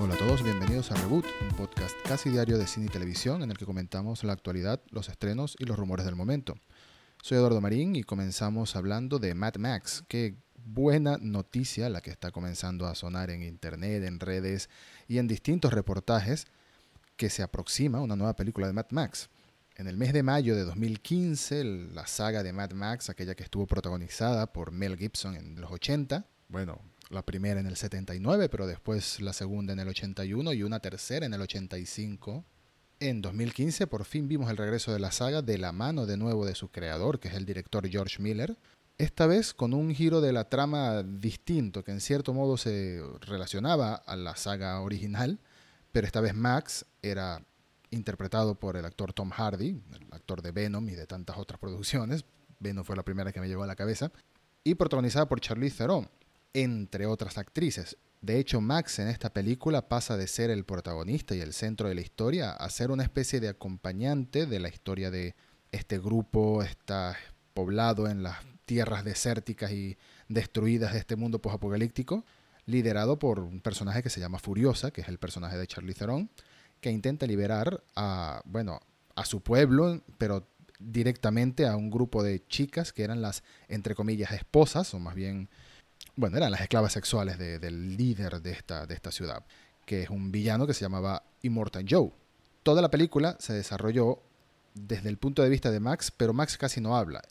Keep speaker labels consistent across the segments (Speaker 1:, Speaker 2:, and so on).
Speaker 1: Hola a todos, bienvenidos a Reboot, un podcast casi diario de cine y televisión en el que comentamos la actualidad, los estrenos y los rumores del momento. Soy Eduardo Marín y comenzamos hablando de Mad Max. Qué buena noticia la que está comenzando a sonar en internet, en redes y en distintos reportajes que se aproxima una nueva película de Mad Max. En el mes de mayo de 2015, la saga de Mad Max, aquella que estuvo protagonizada por Mel Gibson en los 80, bueno, la primera en el 79, pero después la segunda en el 81 y una tercera en el 85. En 2015 por fin vimos el regreso de la saga de la mano de nuevo de su creador, que es el director George Miller, esta vez con un giro de la trama distinto, que en cierto modo se relacionaba a la saga original, pero esta vez Max era interpretado por el actor Tom Hardy, el actor de Venom y de tantas otras producciones. Venom fue la primera que me llegó a la cabeza. Y protagonizada por Charlize Theron, entre otras actrices. De hecho, Max en esta película pasa de ser el protagonista y el centro de la historia a ser una especie de acompañante de la historia de este grupo, está poblado en las tierras desérticas y destruidas de este mundo posapocalíptico, liderado por un personaje que se llama Furiosa, que es el personaje de Charlie Theron, que intenta liberar a, bueno, a su pueblo, pero directamente a un grupo de chicas que eran las, entre comillas, esposas, o más bien bueno, eran las esclavas sexuales del líder de esta, de esta ciudad, que es un villano que se llamaba Immortal Joe. Toda la película se desarrolló desde el punto de vista de Max, pero Max casi no habla.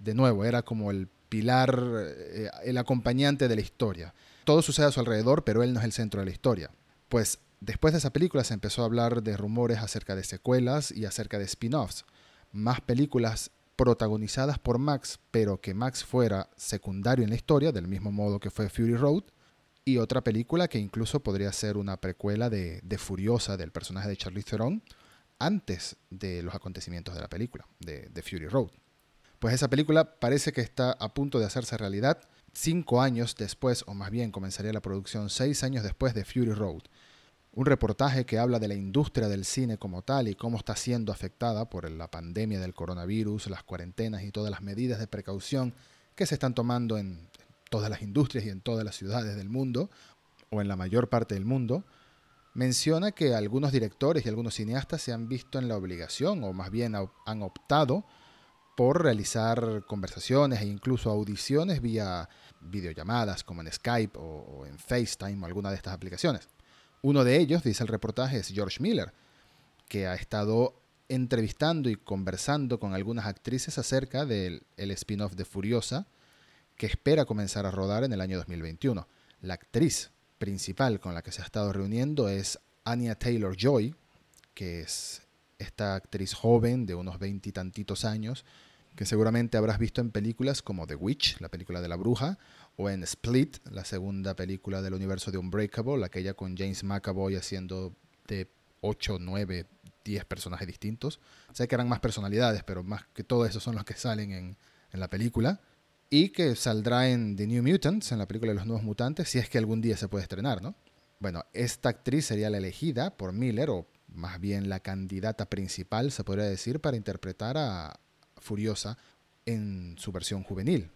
Speaker 1: De nuevo, era como el pilar, eh, el acompañante de la historia. Todo sucede a su alrededor, pero él no es el centro de la historia. Pues después de esa película se empezó a hablar de rumores acerca de secuelas y acerca de spin-offs. Más películas protagonizadas por Max, pero que Max fuera secundario en la historia, del mismo modo que fue Fury Road, y otra película que incluso podría ser una precuela de, Furiosa del personaje de Charlize Theron antes de los acontecimientos de la película, de, de Fury Road. Pues esa película parece que está a punto de hacerse realidad cinco años después, o más bien comenzaría la producción seis años después de Fury Road un reportaje que habla de la industria del cine como tal y cómo está siendo afectada por la pandemia del coronavirus, las cuarentenas y todas las medidas de precaución que se están tomando en todas las industrias y en todas las ciudades del mundo, o en la mayor parte del mundo, menciona que algunos directores y algunos cineastas se han visto en la obligación, o más bien han optado, por realizar conversaciones e incluso audiciones vía videollamadas como en Skype o, en FaceTime o alguna de estas aplicaciones. Uno de ellos, dice el reportaje, es George Miller, que ha estado entrevistando y conversando con algunas actrices acerca del spin-off de Furiosa, que espera comenzar a rodar en el año 2021. La actriz principal con la que se ha estado reuniendo es Anya Taylor Joy, que es esta actriz joven de unos veintitantitos años, que seguramente habrás visto en películas como The Witch, la película de la bruja, o en Split, la segunda película del universo de Unbreakable, aquella con James McAvoy haciendo de 8, 9, 10 personajes distintos. Sé que eran más personalidades, pero más que todo esos son los que salen en, en la película. Y que saldrá en The New Mutants, en la película de los Nuevos Mutantes, si es que algún día se puede estrenar, ¿no? Bueno, esta actriz sería la elegida por Miller, o más bien la candidata principal, se podría decir, para interpretar a Furiosa en su versión juvenil,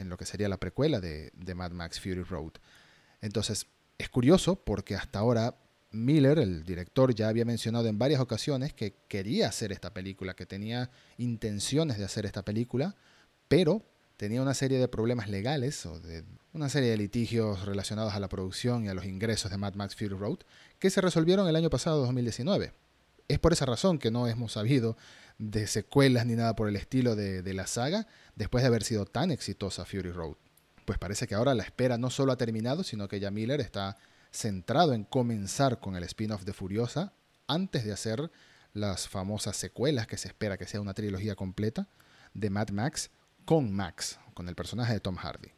Speaker 1: en lo que sería la precuela de, Mad Max Fury Road. Entonces, es curioso porque hasta ahora Miller, el director, ya había mencionado en varias ocasiones que quería hacer esta película, que tenía intenciones de hacer esta película, pero tenía una serie de problemas legales o de una serie de litigios relacionados a la producción y a los ingresos de Mad Max Fury Road que se resolvieron el año pasado, 2019. Es por esa razón que no hemos sabido de secuelas ni nada por el estilo de, la saga después de haber sido tan exitosa Fury Road. Pues parece que ahora la espera no solo ha terminado, sino que ya Miller está centrado en comenzar con el spin-off de Furiosa antes de hacer las famosas secuelas que se espera que sea una trilogía completa de Mad Max con Max, con el personaje de Tom Hardy.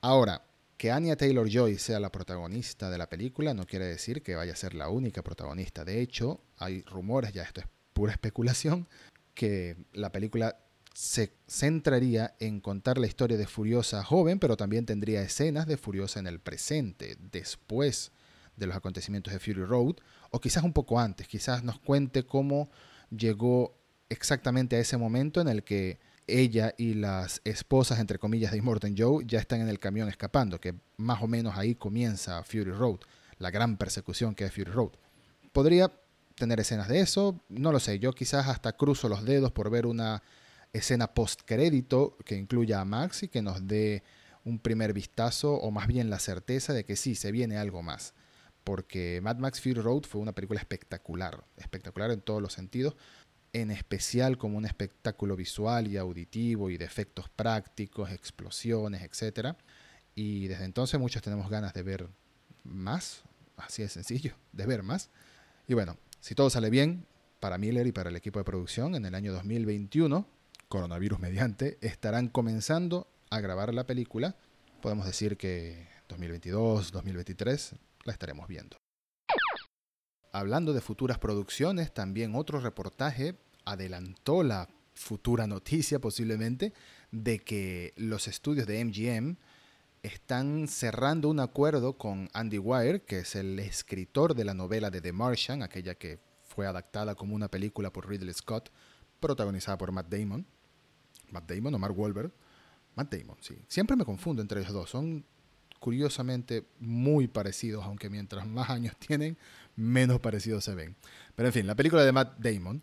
Speaker 1: Ahora, que Anya Taylor Joy sea la protagonista de la película no quiere decir que vaya a ser la única protagonista. De hecho, hay rumores, ya esto es pura especulación, que la película se centraría en contar la historia de Furiosa joven, pero también tendría escenas de Furiosa en el presente, después de los acontecimientos de Fury Road, o quizás un poco antes, quizás nos cuente cómo llegó exactamente a ese momento en el que ella y las esposas, entre comillas, de Immortan Joe ya están en el camión escapando, que más o menos ahí comienza Fury Road. la gran persecución que es Fury Road. Podría tener escenas de eso, no lo sé, yo quizás hasta cruzo los dedos por ver una escena post crédito que incluya a Max y que nos dé un primer vistazo o más bien la certeza de que sí, se viene algo más. Porque Mad Max Fury Road fue una película espectacular, espectacular en todos los sentidos, en especial como un espectáculo visual y auditivo y de efectos prácticos, explosiones, etc. Y desde entonces muchos tenemos ganas de ver más, así de sencillo, de ver más. Y bueno, si todo sale bien, para Miller y para el equipo de producción, en el año 2021, coronavirus mediante, estarán comenzando a grabar la película. Podemos decir que 2022, 2023 la estaremos viendo. Hablando de futuras producciones, también otro reportaje adelantó la futura noticia posiblemente de que los estudios de MGM están cerrando un acuerdo con Andy Weir, que es el escritor de la novela de The Martian, aquella que fue adaptada como una película por Ridley Scott, protagonizada por Matt Damon. Matt Damon o Mark Wahlberg. Matt Damon, sí. Siempre me confundo entre ellos dos. Son curiosamente muy parecidos, aunque mientras más años tienen, menos parecidos se ven. Pero en fin, la película de Matt Damon.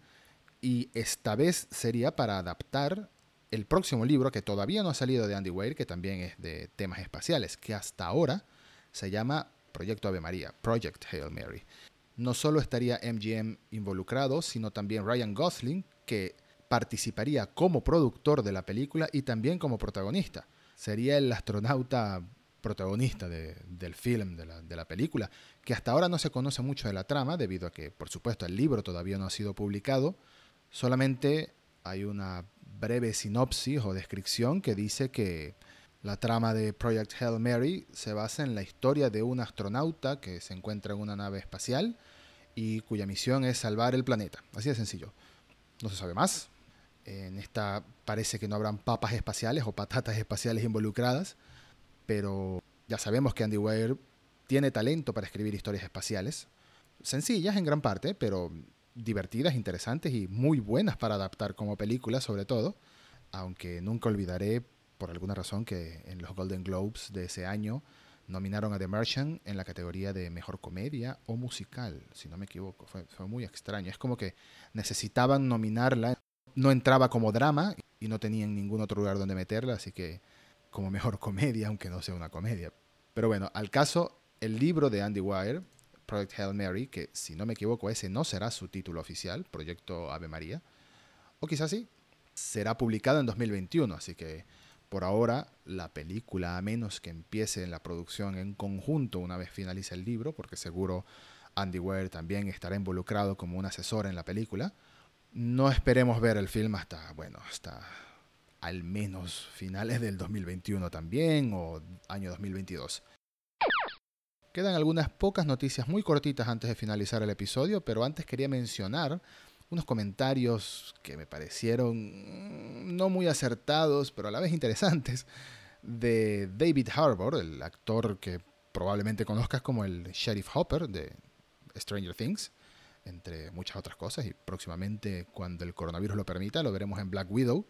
Speaker 1: Y esta vez sería para adaptar el próximo libro que todavía no ha salido de Andy Weir, que también es de temas espaciales, que hasta ahora se llama Proyecto Ave María, Project Hail Mary. No solo estaría MGM involucrado, sino también Ryan Gosling, que participaría como productor de la película y también como protagonista. Sería el astronauta protagonista del film, de la, de la, película, que hasta ahora no se conoce mucho de la trama, debido a que, por supuesto, el libro todavía no ha sido publicado. Solamente hay una breve sinopsis o descripción que dice que la trama de Project Hail Mary se basa en la historia de un astronauta que se encuentra en una nave espacial y cuya misión es salvar el planeta. Así de sencillo. No se sabe más, en esta parece que no habrán papas espaciales o patatas espaciales involucradas, pero ya sabemos que Andy Weir tiene talento para escribir historias espaciales, sencillas en gran parte, pero divertidas, interesantes y muy buenas para adaptar como película sobre todo, aunque nunca olvidaré por alguna razón que en los Golden Globes de ese año nominaron a The Merchant en la categoría de mejor comedia o musical, si no me equivoco. Fue, fue, muy extraño. Es como que necesitaban nominarla no entraba como drama y no tenían ningún otro lugar donde meterla, así que como mejor comedia, aunque no sea una comedia. Pero bueno, al caso, el libro de Andy Weir, Project Hail Mary, que si no me equivoco ese no será su título oficial, Proyecto Ave María, o quizás sí, será publicado en 2021, así que por ahora la película, a menos que empiece la producción en conjunto una vez finalice el libro, porque seguro Andy Weir también estará involucrado como un asesor en la película, no esperemos ver el film hasta, bueno, hasta al menos finales del 2021 también o año 2022. Quedan algunas pocas noticias muy cortitas antes de finalizar el episodio, pero antes quería mencionar unos comentarios que me parecieron no muy acertados, pero a la vez interesantes, de David Harbour, el actor que probablemente conozcas como el Sheriff Hopper de Stranger Things entre muchas otras cosas, y próximamente, cuando el coronavirus lo permita, lo veremos en Black Widow,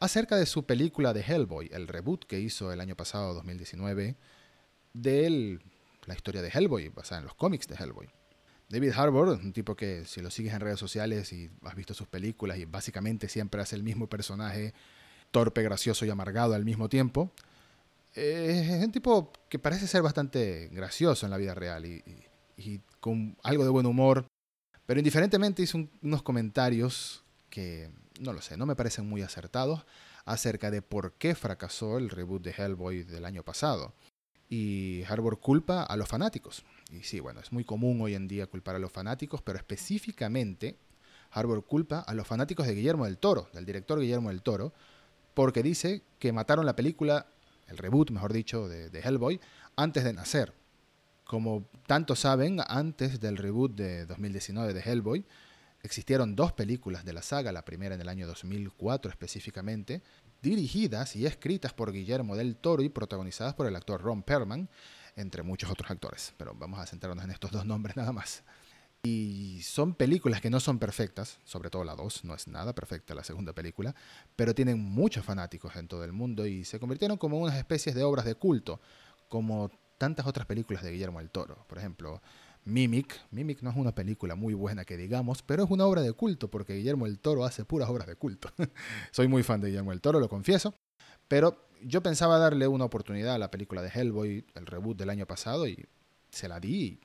Speaker 1: acerca de su película de Hellboy, el reboot que hizo el año pasado, 2019, de la historia de Hellboy, basada en los cómics de Hellboy. David Harbour, un tipo que si lo sigues en redes sociales y has visto sus películas y básicamente siempre hace el mismo personaje, torpe, gracioso y amargado al mismo tiempo, es un tipo que parece ser bastante gracioso en la vida real y, y con algo de buen humor pero indiferentemente hizo unos comentarios que, no lo sé, no me parecen muy acertados acerca de por qué fracasó el reboot de Hellboy del año pasado. Y Harbour culpa a los fanáticos. Y sí, bueno, es muy común hoy en día culpar a los fanáticos, pero específicamente Harbour culpa a los fanáticos de Guillermo del Toro, del director Guillermo del Toro, porque dice que mataron la película, el reboot, mejor dicho, de, de Hellboy, antes de nacer. Como tanto saben, antes del reboot de 2019 de Hellboy, existieron dos películas de la saga, la primera en el año 2004 específicamente, dirigidas y escritas por Guillermo del Toro y protagonizadas por el actor Ron Perlman, entre muchos otros actores. Pero vamos a centrarnos en estos dos nombres nada más. Y son películas que no son perfectas, sobre todo la 2, no es nada perfecta la segunda película, pero tienen muchos fanáticos en todo el mundo y se convirtieron como unas especies de obras de culto, como tantas otras películas de Guillermo del Toro. Por ejemplo, Mimic. Mimic no es una película muy buena que digamos, pero es una obra de culto porque Guillermo del Toro hace puras obras de culto. Soy muy fan de Guillermo del Toro, lo confieso. Pero yo pensaba darle una oportunidad a la película de Hellboy, el reboot del año pasado, y se la di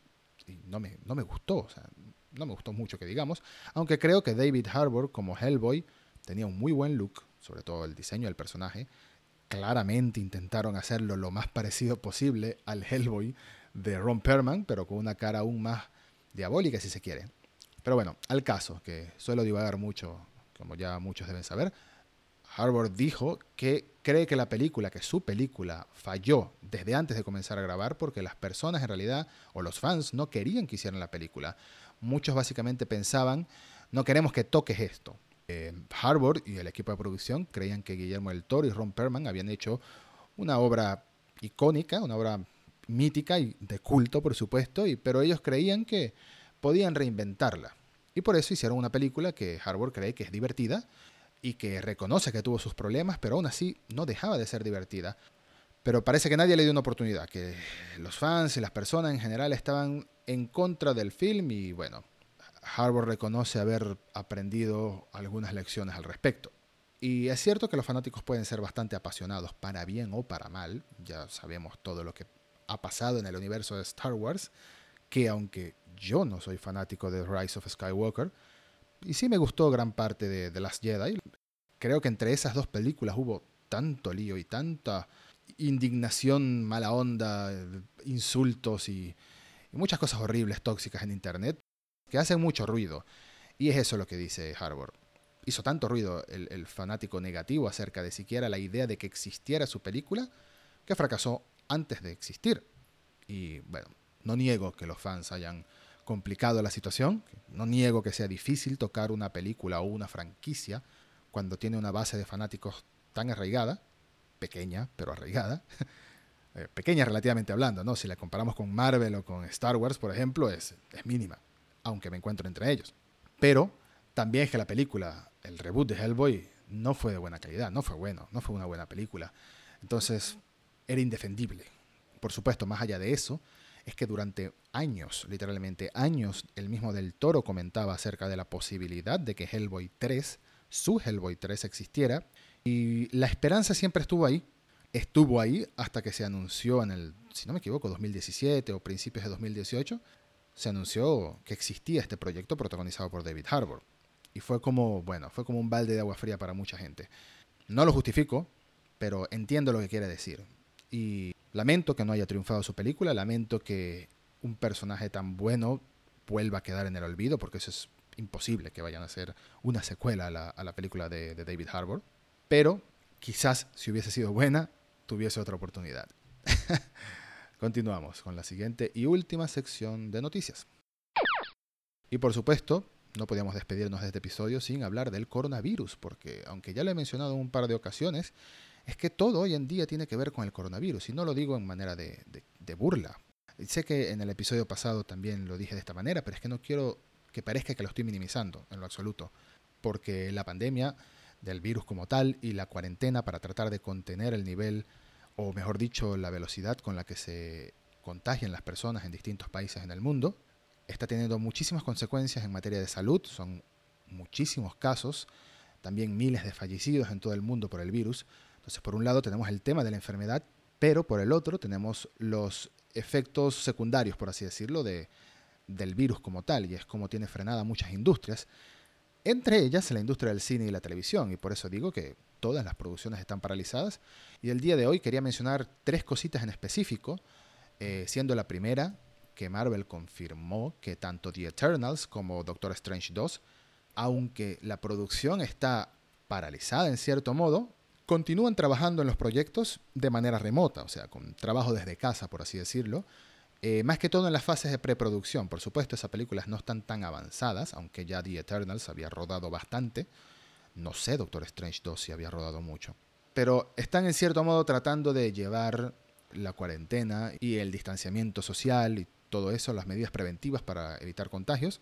Speaker 1: y no me, no me gustó. O sea, no me gustó mucho que digamos. Aunque creo que David Harbour como Hellboy tenía un muy buen look, sobre todo el diseño del personaje. Claramente intentaron hacerlo lo más parecido posible al Hellboy de Ron Perlman, pero con una cara aún más diabólica si se quiere. Pero bueno, al caso, que suelo divagar mucho, como ya muchos deben saber, Harbour dijo que cree que la película, que su película falló desde antes de comenzar a grabar porque las personas en realidad, o los fans, no querían que hicieran la película. Muchos básicamente pensaban, no queremos que toques esto. Harbour y el equipo de producción creían que Guillermo del Toro y Ron Perlman habían hecho una obra icónica, una obra mítica y de culto, por supuesto, y, pero ellos creían que podían reinventarla. Y por eso hicieron una película que Harbour cree que es divertida, y que reconoce que tuvo sus problemas, pero aún así no dejaba de ser divertida. Pero parece que nadie le dio una oportunidad, que los fans y las personas en general estaban en contra del film y bueno, Harbour reconoce haber aprendido algunas lecciones al respecto. Y es cierto que los fanáticos pueden ser bastante apasionados, para bien o para mal, ya sabemos todo lo que ha pasado en el universo de Star Wars, que aunque yo no soy fanático de Rise of Skywalker, y sí me gustó gran parte de The Last Jedi. Creo que entre esas dos películas hubo tanto lío y tanta indignación, mala onda, insultos y, muchas cosas horribles, tóxicas en Internet, que hacen mucho ruido. Y es eso lo que dice Harbour. Hizo tanto ruido el, fanático negativo acerca de siquiera la idea de que existiera su película, que fracasó antes de existir. Y bueno, no niego que los fans hayan complicado la situación. No niego que sea difícil tocar una película o una franquicia cuando tiene una base de fanáticos tan arraigada, pequeña, pero arraigada. Eh, pequeña relativamente hablando, ¿no? Si la comparamos con Marvel o con Star Wars, por ejemplo, es mínima, aunque me encuentro entre ellos. Pero también es que la película, el reboot de Hellboy, no fue de buena calidad, no fue bueno, no fue una buena película. Entonces, era indefendible. Por supuesto, más allá de eso, es que durante años, literalmente años, el mismo del Toro comentaba acerca de la posibilidad de que Hellboy 3, su Hellboy 3 existiera, y la esperanza siempre estuvo ahí, estuvo ahí hasta que se anunció en el, si no me equivoco, 2017 o principios de 2018, se anunció que existía este proyecto protagonizado por David Harbour. Y fue como, bueno, fue como un balde de agua fría para mucha gente. No lo justifico, pero entiendo lo que quiere decir. Y Lamento que no haya triunfado su película, lamento que un personaje tan bueno vuelva a quedar en el olvido, porque eso es imposible que vayan a hacer una secuela a la, película de, David Harbour. Pero quizás si hubiese sido buena, tuviese otra oportunidad. Continuamos con la siguiente y última sección de noticias. Y por supuesto, no podíamos despedirnos de este episodio sin hablar del coronavirus, porque aunque ya lo he mencionado en un par de ocasiones, es que todo hoy en día tiene que ver con el coronavirus, y no lo digo en manera de, burla. Sé que en el episodio pasado también lo dije de esta manera, pero es que no quiero que parezca que lo estoy minimizando en lo absoluto, porque la pandemia del virus como tal y la cuarentena para tratar de contener el nivel, o mejor dicho, la velocidad con la que se contagian las personas en distintos países en el mundo, está teniendo muchísimas consecuencias en materia de salud, son muchísimos casos, también miles de fallecidos en todo el mundo por el virus, entonces, por un lado tenemos el tema de la enfermedad, pero por el otro tenemos los efectos secundarios, por así decirlo, de, del virus como tal, y es como tiene frenada muchas industrias, entre ellas la industria del cine y la televisión, y por eso digo que todas las producciones están paralizadas. Y el día de hoy quería mencionar tres cositas en específico, eh, siendo la primera que Marvel confirmó que tanto The Eternals como Doctor Strange 2, aunque la producción está paralizada en cierto modo, continúan trabajando en los proyectos de manera remota, o sea, con trabajo desde casa, por así decirlo. Eh, más que todo en las fases de preproducción. Por supuesto, esas películas no están tan avanzadas, aunque ya The Eternals había rodado bastante. No sé, Doctor Strange 2 si había rodado mucho. Pero están en cierto modo tratando de llevar la cuarentena y el distanciamiento social y todo eso, las medidas preventivas para evitar contagios,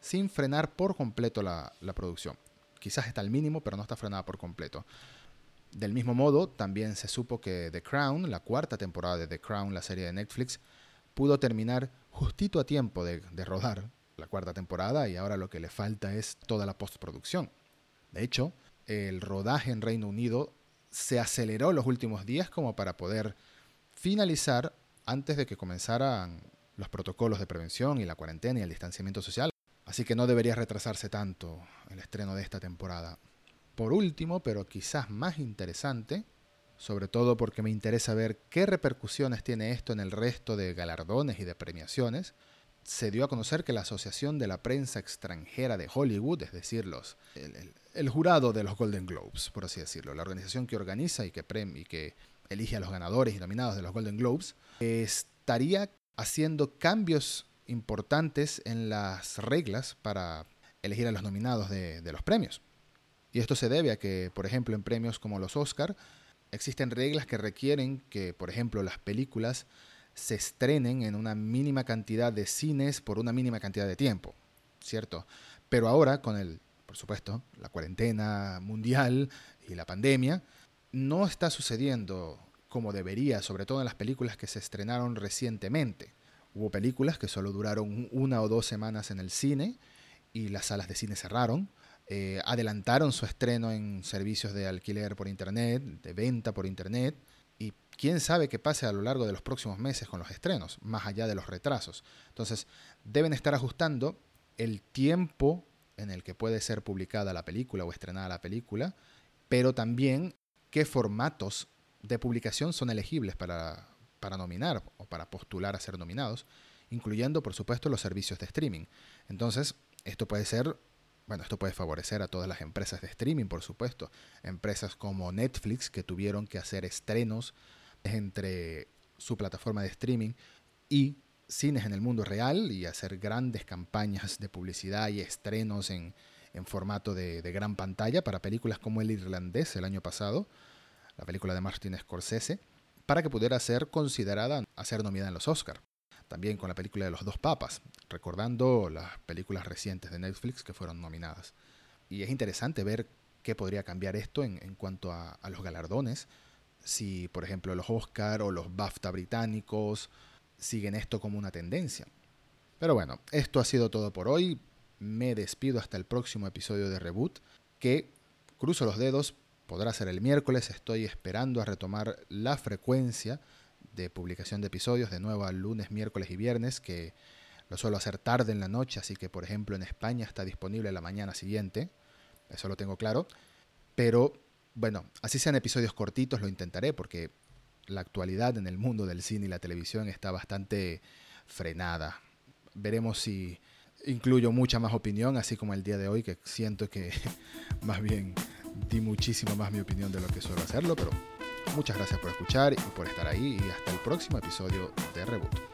Speaker 1: sin frenar por completo la, la producción. Quizás está al mínimo, pero no está frenada por completo. Del mismo modo, también se supo que The Crown, la cuarta temporada de The Crown, la serie de Netflix, pudo terminar justito a tiempo de, de rodar la cuarta temporada y ahora lo que le falta es toda la postproducción. De hecho, el rodaje en Reino Unido se aceleró los últimos días como para poder finalizar antes de que comenzaran los protocolos de prevención y la cuarentena y el distanciamiento social. Así que no debería retrasarse tanto el estreno de esta temporada. Por último, pero quizás más interesante, sobre todo porque me interesa ver qué repercusiones tiene esto en el resto de galardones y de premiaciones, se dio a conocer que la Asociación de la Prensa Extranjera de Hollywood, es decir, los, el, jurado de los Golden Globes, por así decirlo, la organización que organiza y que, y que elige a los ganadores y nominados de los Golden Globes, estaría haciendo cambios importantes en las reglas para elegir a los nominados de, de los premios. Y esto se debe a que, por ejemplo, en premios como los Oscar, existen reglas que requieren que, por ejemplo, las películas se estrenen en una mínima cantidad de cines por una mínima cantidad de tiempo, ¿cierto? Pero ahora, con el, por supuesto, la cuarentena mundial y la pandemia, no está sucediendo como debería, sobre todo en las películas que se estrenaron recientemente. Hubo películas que solo duraron una o dos semanas en el cine y las salas de cine cerraron. Eh, adelantaron su estreno en servicios de alquiler por internet, de venta por internet, y quién sabe qué pase a lo largo de los próximos meses con los estrenos, más allá de los retrasos. Entonces, deben estar ajustando el tiempo en el que puede ser publicada la película o estrenada la película, pero también qué formatos de publicación son elegibles para, para nominar o para postular a ser nominados, incluyendo, por supuesto, los servicios de streaming. Entonces, esto puede ser bueno, esto puede favorecer a todas las empresas de streaming, por supuesto. Empresas como Netflix que tuvieron que hacer estrenos entre su plataforma de streaming y cines en el mundo real y hacer grandes campañas de publicidad y estrenos en, formato de, gran pantalla para películas como El Irlandés el año pasado, la película de Martin Scorsese, para que pudiera ser considerada a ser nominada en los Oscars también con la película de los dos papas, recordando las películas recientes de Netflix que fueron nominadas. Y es interesante ver qué podría cambiar esto en, cuanto a, a, los galardones, si por ejemplo los Oscar o los BAFTA británicos siguen esto como una tendencia. Pero bueno, esto ha sido todo por hoy. Me despido hasta el próximo episodio de Reboot, que, cruzo los dedos, podrá ser el miércoles. Estoy esperando a retomar la frecuencia de publicación de episodios, de nuevo al lunes, miércoles y viernes, que lo suelo hacer tarde en la noche, así que por ejemplo en España está disponible la mañana siguiente, eso lo tengo claro, pero bueno, así sean episodios cortitos, lo intentaré porque la actualidad en el mundo del cine y la televisión está bastante frenada. Veremos si incluyo mucha más opinión, así como el día de hoy, que siento que más bien di muchísimo más mi opinión de lo que suelo hacerlo, pero Muchas gracias por escuchar y por estar ahí y hasta el próximo episodio de Reboot.